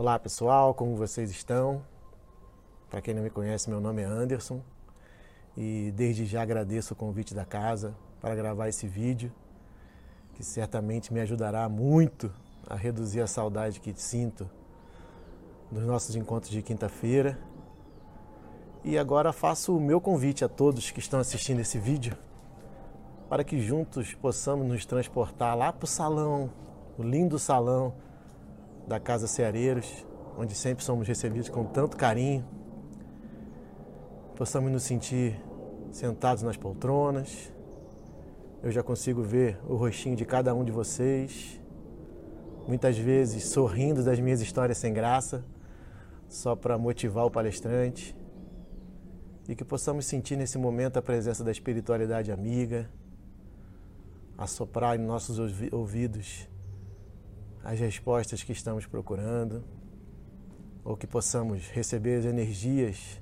Olá pessoal, como vocês estão? Para quem não me conhece, meu nome é Anderson e desde já agradeço o convite da casa para gravar esse vídeo, que certamente me ajudará muito a reduzir a saudade que sinto dos nossos encontros de quinta-feira. E agora faço o meu convite a todos que estão assistindo esse vídeo para que juntos possamos nos transportar lá para o salão, o lindo salão da Casa Ceareiros, onde sempre somos recebidos com tanto carinho. Possamos nos sentir sentados nas poltronas. Eu já consigo ver o rostinho de cada um de vocês, muitas vezes sorrindo das minhas histórias sem graça, só para motivar o palestrante. E que possamos sentir nesse momento a presença da espiritualidade amiga, assoprar em nossos ouvidos as respostas que estamos procurando, ou que possamos receber as energias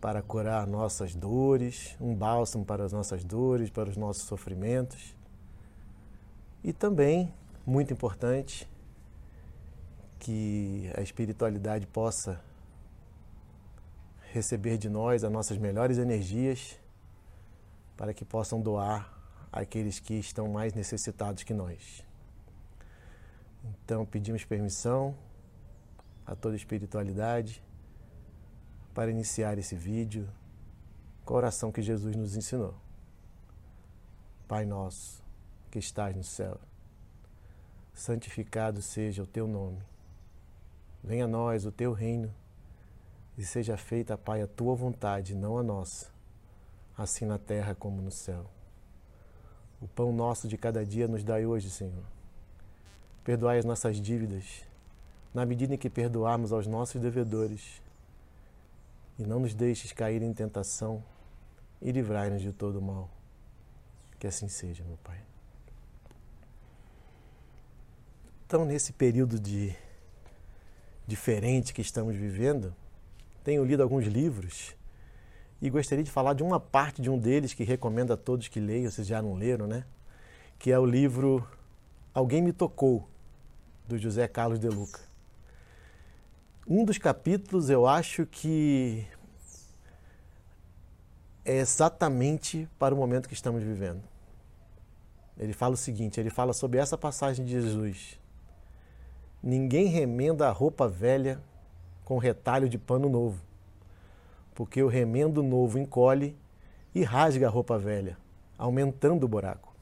para curar nossas dores, um bálsamo para as nossas dores, para os nossos sofrimentos. E também, muito importante, que a espiritualidade possa receber de nós as nossas melhores energias para que possam doar àqueles que estão mais necessitados que nós. Então pedimos permissão a toda espiritualidade para iniciar esse vídeo com a oração que Jesus nos ensinou. Pai nosso, que estás no céu, santificado seja o teu nome. Venha a nós o teu reino e seja feita, Pai, a tua vontade, não a nossa assim na terra como no céu. O pão nosso de cada dia nos dai hoje, Senhor. Perdoai as nossas dívidas, na medida em que perdoarmos aos nossos devedores. E não nos deixes cair em tentação e livrai-nos de todo o mal. Que assim seja, meu Pai. Então, nesse período de diferente que estamos vivendo, tenho lido alguns livros e gostaria de falar de uma parte de um deles que recomendo a todos que leiam, vocês já não leram, né? Que é o livro Alguém Me Tocou, do José Carlos de Luca. Um dos capítulos eu acho que é exatamente para o momento que estamos vivendo. Ele fala o seguinte: ele fala sobre essa passagem de Jesus. Ninguém remenda a roupa velha com retalho de pano novo porque o remendo novo encolhe e rasga a roupa velha, aumentando o buraco.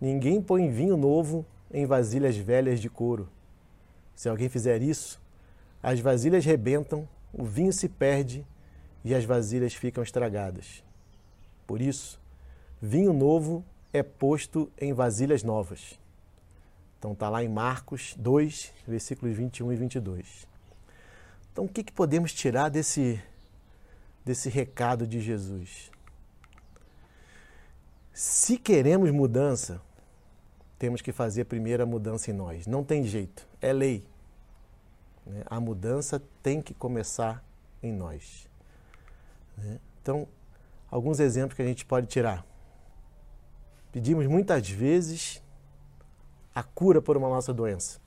Ninguém põe vinho novo em vasilhas velhas de couro. Se alguém fizer isso, as vasilhas rebentam, o vinho se perde e as vasilhas ficam estragadas. Por isso, vinho novo é posto em vasilhas novas. Então está lá em Marcos 2, versículos 21 e 22. Então o que, que podemos tirar desse, desse recado de Jesus. Se queremos mudança, temos que fazer a mudança em nós. Não tem jeito, é lei. Né? A mudança tem que começar em nós. Né? Então, alguns exemplos que a gente pode tirar. Pedimos muitas vezes a cura por uma nossa doença.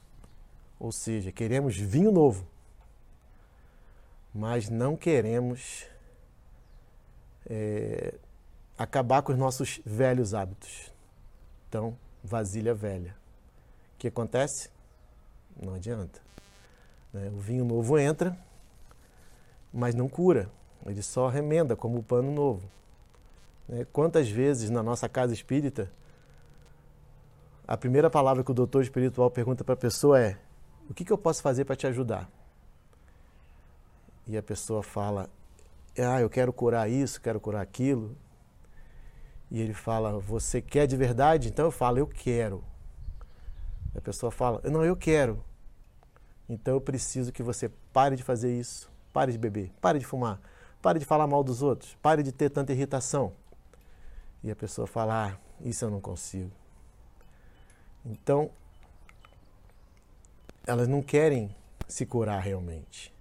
Ou seja, queremos vinho novo, mas não queremos é, acabar com os nossos velhos hábitos. Então, vasilha velha. O que acontece? Não adianta. Né? O vinho novo entra, mas não cura. Ele só remenda como o pano novo. Né? Quantas vezes na nossa casa espírita a primeira palavra que o doutor espiritual pergunta para a pessoa é: O que, que eu posso fazer para te ajudar? E a pessoa fala: ah, eu quero curar isso, quero curar aquilo. E ele fala, você quer de verdade? Então eu falo, eu quero. A pessoa fala, não, eu quero. Então eu preciso que você pare de fazer isso, pare de beber, pare de fumar, pare de falar mal dos outros, pare de ter tanta irritação. E a pessoa fala, ah, isso eu não consigo. Então, elas não querem se curar realmente.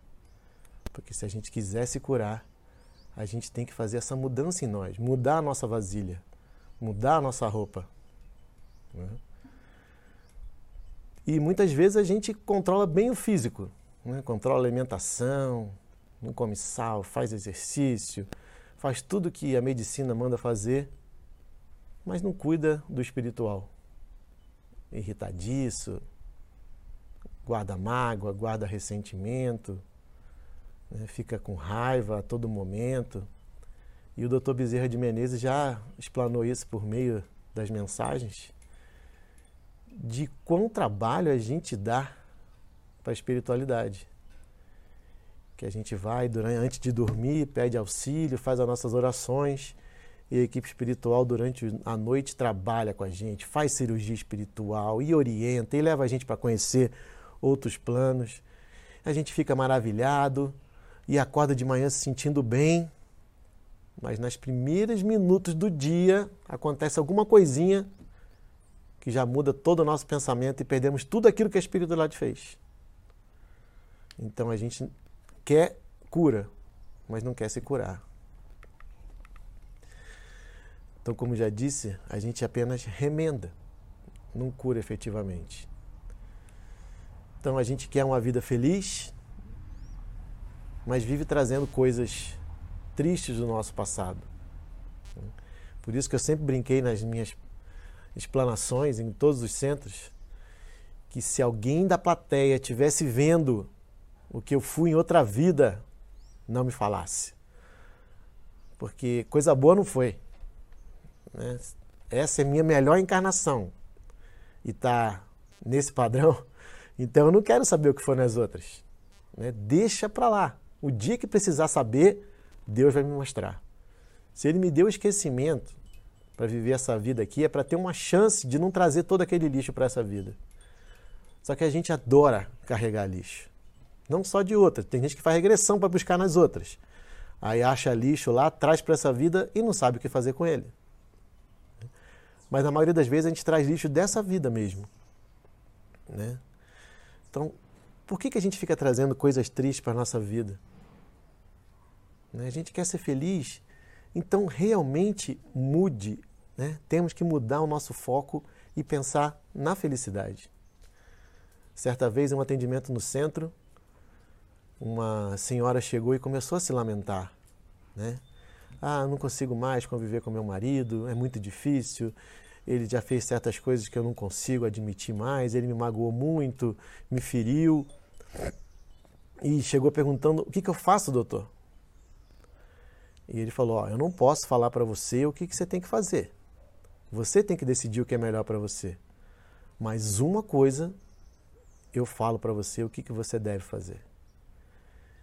Porque se a gente quiser se curar, a gente tem que fazer essa mudança em nós, mudar a nossa vasilha, mudar a nossa roupa. Né? E muitas vezes a gente controla bem o físico, né? controla a alimentação, não come sal, faz exercício, faz tudo que a medicina manda fazer, mas não cuida do espiritual. Irritadiço, guarda mágoa, guarda ressentimento, né? fica com raiva a todo momento. E o Dr. Bezerra de Menezes já explanou isso por meio das mensagens de quão trabalho a gente dá para a espiritualidade. Que a gente vai durante, antes de dormir, pede auxílio, faz as nossas orações e a equipe espiritual durante a noite trabalha com a gente, faz cirurgia espiritual e orienta e leva a gente para conhecer outros planos. A gente fica maravilhado e acorda de manhã se sentindo bem, mas nas primeiros minutos do dia acontece alguma coisinha que já muda todo o nosso pensamento e perdemos tudo aquilo que a espiritualidade fez. Então a gente quer cura, mas não quer se curar. Então, como já disse, a gente apenas remenda, não cura efetivamente. Então a gente quer uma vida feliz, mas vive trazendo coisas tristes do nosso passado. Por isso que eu sempre brinquei nas minhas explanações em todos os centros que se alguém da plateia tivesse vendo o que eu fui em outra vida, não me falasse. Porque coisa boa não foi. Né? Essa é minha melhor encarnação. E está nesse padrão. Então eu não quero saber o que foi nas outras. Né? Deixa para lá. O dia que precisar saber, Deus vai me mostrar. Se Ele me deu esquecimento, para viver essa vida aqui é para ter uma chance de não trazer todo aquele lixo para essa vida. Só que a gente adora carregar lixo. Não só de outras, tem gente que faz regressão para buscar nas outras. Aí acha lixo lá, traz para essa vida e não sabe o que fazer com ele. Mas na maioria das vezes a gente traz lixo dessa vida mesmo. Né? Então, por que, que a gente fica trazendo coisas tristes para a nossa vida? Né? A gente quer ser feliz então, realmente mude. Né? Temos que mudar o nosso foco e pensar na felicidade. Certa vez, em um atendimento no centro, uma senhora chegou e começou a se lamentar. Né? Ah, não consigo mais conviver com meu marido, é muito difícil. Ele já fez certas coisas que eu não consigo admitir mais. Ele me magoou muito, me feriu. E chegou perguntando: O que, que eu faço, doutor? E ele falou: Ó, eu não posso falar para você o que, que você tem que fazer. Você tem que decidir o que é melhor para você. Mas uma coisa eu falo para você o que, que você deve fazer.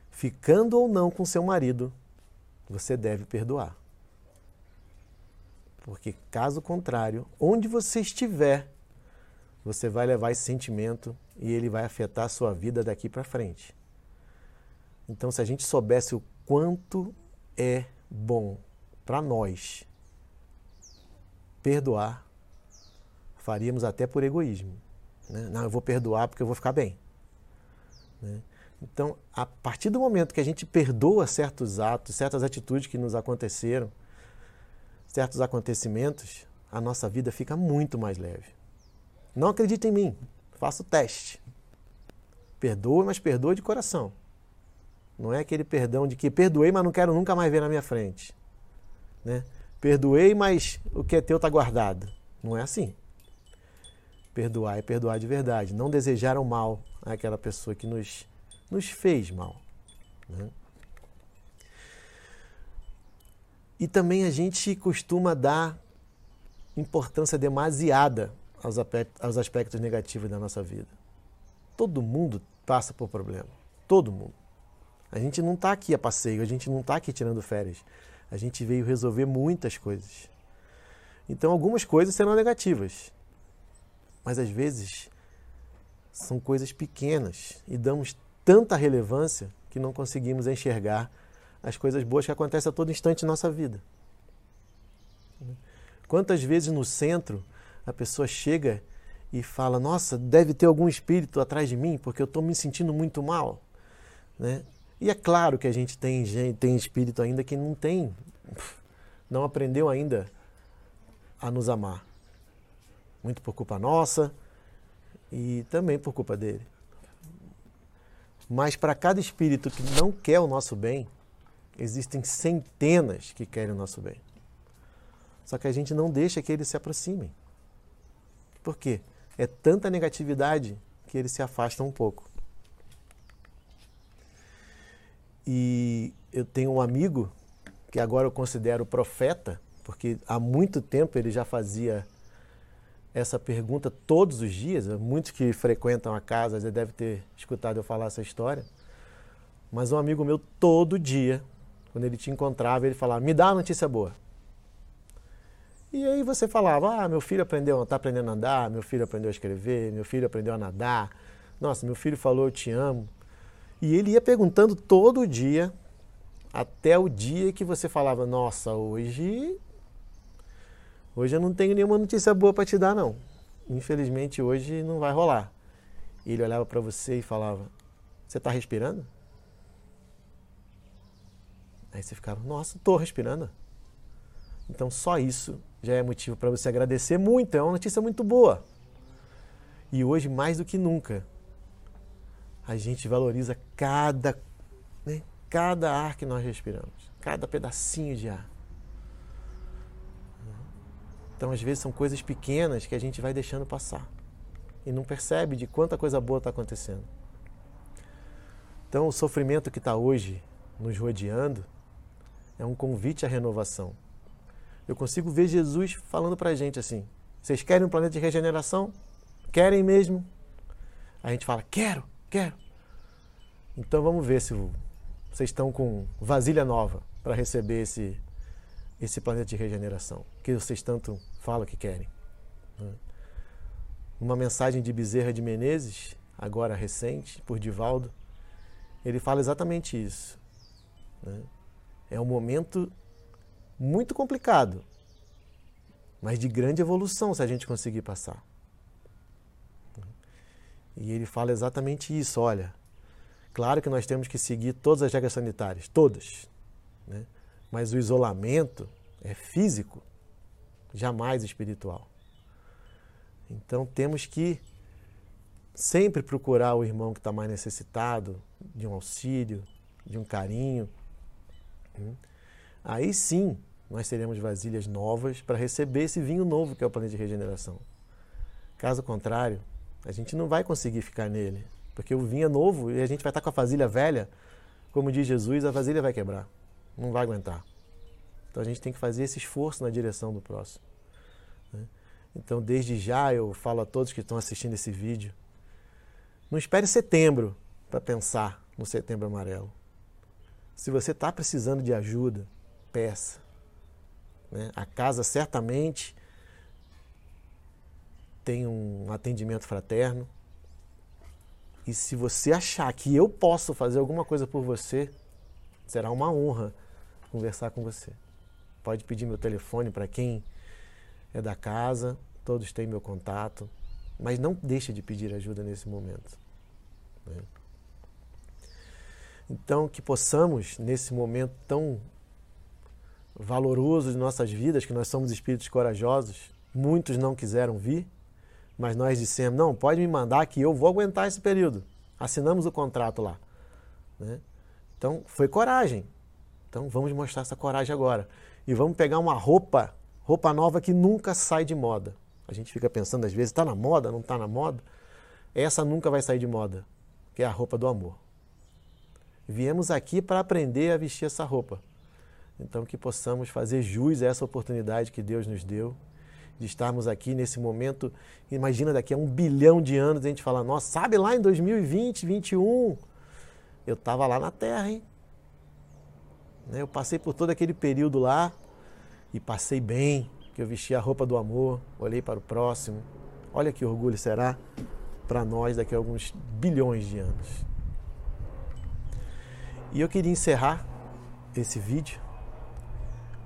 Ficando ou não com seu marido, você deve perdoar. Porque caso contrário, onde você estiver, você vai levar esse sentimento e ele vai afetar a sua vida daqui para frente. Então, se a gente soubesse o quanto é bom para nós perdoar, faríamos até por egoísmo. Né? Não, eu vou perdoar porque eu vou ficar bem. Né? Então, a partir do momento que a gente perdoa certos atos, certas atitudes que nos aconteceram, certos acontecimentos, a nossa vida fica muito mais leve. Não acredita em mim, faça o teste. Perdoa, mas perdoa de coração. Não é aquele perdão de que perdoei, mas não quero nunca mais ver na minha frente. Né? Perdoei, mas o que é teu está guardado. Não é assim. Perdoar é perdoar de verdade. Não desejar o mal àquela pessoa que nos, nos fez mal. Né? E também a gente costuma dar importância demasiada aos aspectos, aos aspectos negativos da nossa vida. Todo mundo passa por problema. Todo mundo. A gente não está aqui a passeio, a gente não está aqui tirando férias. A gente veio resolver muitas coisas. Então, algumas coisas serão negativas, mas às vezes são coisas pequenas e damos tanta relevância que não conseguimos enxergar as coisas boas que acontecem a todo instante em nossa vida. Quantas vezes no centro a pessoa chega e fala: Nossa, deve ter algum espírito atrás de mim porque eu estou me sentindo muito mal. Né? E é claro que a gente tem, tem espírito ainda que não tem, não aprendeu ainda a nos amar. Muito por culpa nossa, E também por culpa dele. Mas para cada espírito que não quer o nosso bem, existem centenas que querem o nosso bem. Só que a gente não deixa que eles se aproximem. Por quê? É tanta negatividade que eles se afastam um pouco. E eu tenho um amigo que agora eu considero profeta, porque há muito tempo ele já fazia essa pergunta todos os dias. Muitos que frequentam a casa já devem ter escutado eu falar essa história. Mas um amigo meu, todo dia, quando ele te encontrava, ele falava: Me dá uma notícia boa. E aí você falava: Ah, meu filho aprendeu, está aprendendo a andar, meu filho aprendeu a escrever, meu filho aprendeu a nadar. Nossa, meu filho falou: Eu te amo. E ele ia perguntando todo dia, até o dia que você falava: Nossa, hoje Hoje eu não tenho nenhuma notícia boa para te dar, não. Infelizmente hoje não vai rolar. E ele olhava para você e falava: Você está respirando? Aí você ficava: Nossa, estou respirando. Então só isso já é motivo para você agradecer muito. É uma notícia muito boa. E hoje, mais do que nunca, a gente valoriza cada, né, cada ar que nós respiramos, cada pedacinho de ar. Então, às vezes, são coisas pequenas que a gente vai deixando passar e não percebe de quanta coisa boa está acontecendo. Então, o sofrimento que está hoje nos rodeando é um convite à renovação. Eu consigo ver Jesus falando para a gente assim: vocês querem um planeta de regeneração? Querem mesmo? A gente fala: quero, quero. Então vamos ver se vocês estão com vasilha nova para receber esse, esse planeta de regeneração que vocês tanto falam que querem. Né? Uma mensagem de Bezerra de Menezes, agora recente, por Divaldo, ele fala exatamente isso. Né? É um momento muito complicado, mas de grande evolução se a gente conseguir passar. E ele fala exatamente isso. Olha, claro que nós temos que seguir todas as regras sanitárias, todas. Né? Mas o isolamento é físico, jamais espiritual. Então temos que sempre procurar o irmão que está mais necessitado de um auxílio, de um carinho. Hum? Aí sim nós teremos vasilhas novas para receber esse vinho novo que é o planeta de regeneração. Caso contrário, a gente não vai conseguir ficar nele, porque o vinho é novo e a gente vai estar com a vasilha velha, como diz Jesus, a vasilha vai quebrar, não vai aguentar. Então a gente tem que fazer esse esforço na direção do próximo. Né? Então, desde já, eu falo a todos que estão assistindo esse vídeo: não espere setembro para pensar no setembro amarelo. Se você está precisando de ajuda, peça. Né? A casa certamente tem um atendimento fraterno. E se você achar que eu posso fazer alguma coisa por você, será uma honra conversar com você. Pode pedir meu telefone para quem é da casa, todos têm meu contato, mas não deixe de pedir ajuda nesse momento. Né? Então, que possamos, nesse momento tão valoroso de nossas vidas, que nós somos espíritos corajosos, muitos não quiseram vir, mas nós dissemos: não, pode me mandar que eu vou aguentar esse período. Assinamos o contrato lá. Né? Então, foi coragem. Então, vamos mostrar essa coragem agora e vamos pegar uma roupa, roupa nova que nunca sai de moda. A gente fica pensando às vezes, está na moda, não está na moda? Essa nunca vai sair de moda, que é a roupa do amor. Viemos aqui para aprender a vestir essa roupa. Então que possamos fazer jus a essa oportunidade que Deus nos deu de estarmos aqui nesse momento. Imagina daqui a um bilhão de anos a gente falar, nossa, sabe lá em 2020, 2021, eu estava lá na Terra, hein? Né? Eu passei por todo aquele período lá e passei bem, que eu vesti a roupa do amor, olhei para o próximo. Olha que orgulho será para nós daqui a alguns bilhões de anos. E eu queria encerrar esse vídeo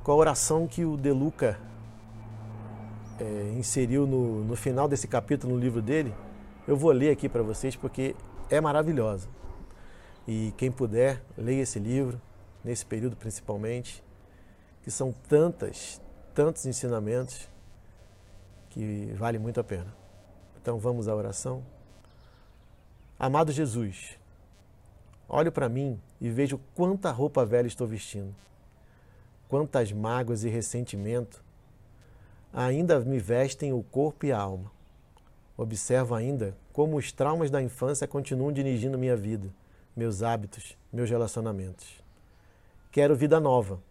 com a oração que o Deluca é, inseriu no, no final desse capítulo no livro dele. Eu vou ler aqui para vocês porque é maravilhosa. E quem puder, leia esse livro nesse período principalmente, que são tantas, tantos ensinamentos que vale muito a pena. Então vamos à oração. Amado Jesus, olho para mim e vejo quanta roupa velha estou vestindo, quantas mágoas e ressentimento ainda me vestem o corpo e a alma. Observo ainda como os traumas da infância continuam dirigindo minha vida, meus hábitos, meus relacionamentos. Quero vida nova,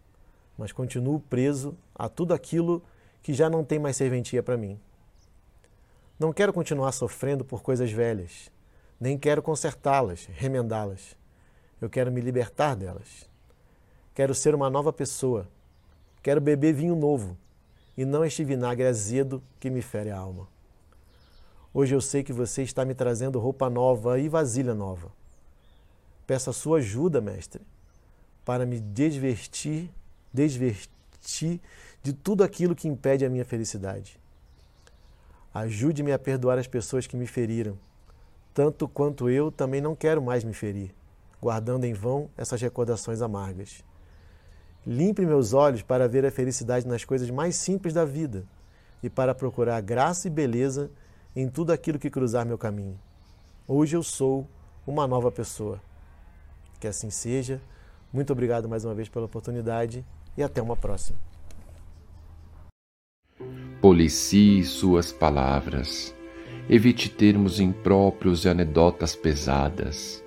mas continuo preso a tudo aquilo que já não tem mais serventia para mim. Não quero continuar sofrendo por coisas velhas, nem quero consertá-las, remendá-las. Eu quero me libertar delas. Quero ser uma nova pessoa. Quero beber vinho novo e não este vinagre azedo que me fere a alma. Hoje eu sei que você está me trazendo roupa nova e vasilha nova. Peço a sua ajuda, mestre, para me desvestir, desvestir de tudo aquilo que impede a minha felicidade. Ajude-me a perdoar as pessoas que me feriram, tanto quanto eu também não quero mais me ferir, guardando em vão essas recordações amargas. Limpe meus olhos para ver a felicidade nas coisas mais simples da vida e para procurar graça e beleza em tudo aquilo que cruzar meu caminho. Hoje eu sou uma nova pessoa. Que assim seja. Muito obrigado mais uma vez pela oportunidade e até uma próxima. Policie suas palavras. Evite termos impróprios e anedotas pesadas.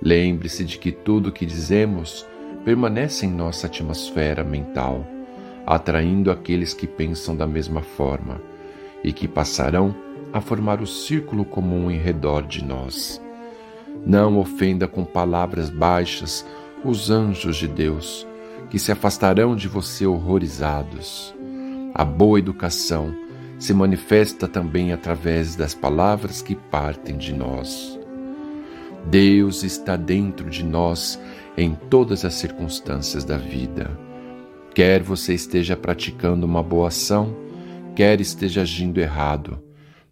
Lembre-se de que tudo o que dizemos permanece em nossa atmosfera mental, atraindo aqueles que pensam da mesma forma e que passarão a formar o círculo comum em redor de nós. Não ofenda com palavras baixas os anjos de Deus, que se afastarão de você horrorizados. A boa educação se manifesta também através das palavras que partem de nós. Deus está dentro de nós em todas as circunstâncias da vida. Quer você esteja praticando uma boa ação, quer esteja agindo errado,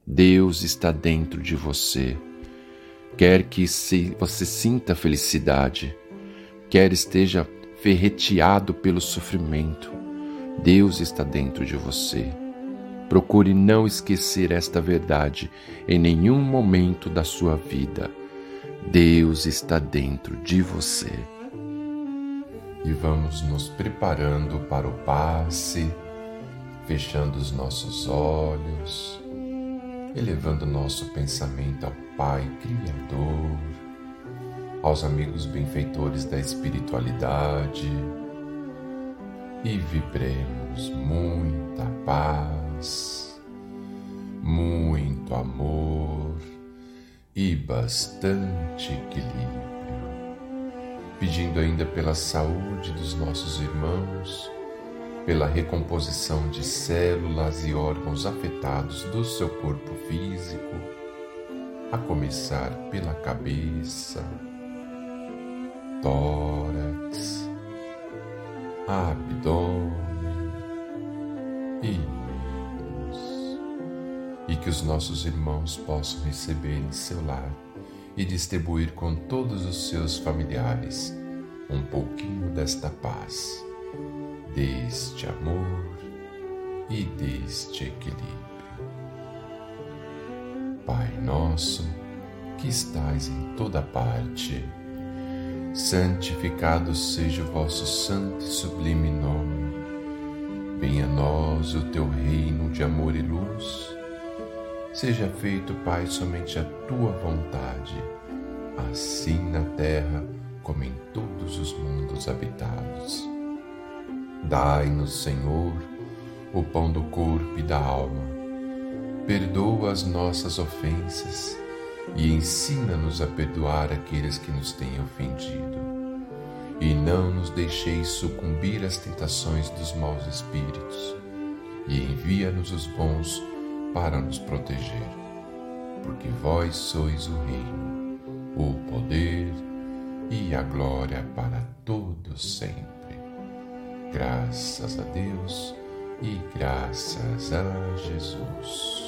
Deus está dentro de você. Quer que você sinta felicidade, quer esteja ferreteado pelo sofrimento, Deus está dentro de você. Procure não esquecer esta verdade em nenhum momento da sua vida. Deus está dentro de você. E vamos nos preparando para o passe, fechando os nossos olhos, elevando nosso pensamento ao Pai Criador, aos amigos benfeitores da espiritualidade e vibremos muita paz, muito amor e bastante equilíbrio. Pedindo ainda pela saúde dos nossos irmãos, pela recomposição de células e órgãos afetados do seu corpo físico, a começar pela cabeça, tórax, abdômen e e que os nossos irmãos possam receber em seu lar e distribuir com todos os seus familiares um pouquinho desta paz, deste amor e deste equilíbrio. Pai nosso, que estais em toda parte, santificado seja o vosso santo e sublime nome. Venha a nós o teu reino de amor e luz Seja feito, Pai, somente a tua vontade, assim na terra como em todos os mundos habitados. Dai-nos, Senhor, o pão do corpo e da alma. Perdoa as nossas ofensas e ensina-nos a perdoar aqueles que nos têm ofendido. E não nos deixeis sucumbir às tentações dos maus espíritos, e envia-nos os bons para nos proteger, porque vós sois o reino, o poder e a glória para todos sempre. Graças a Deus e graças a Jesus.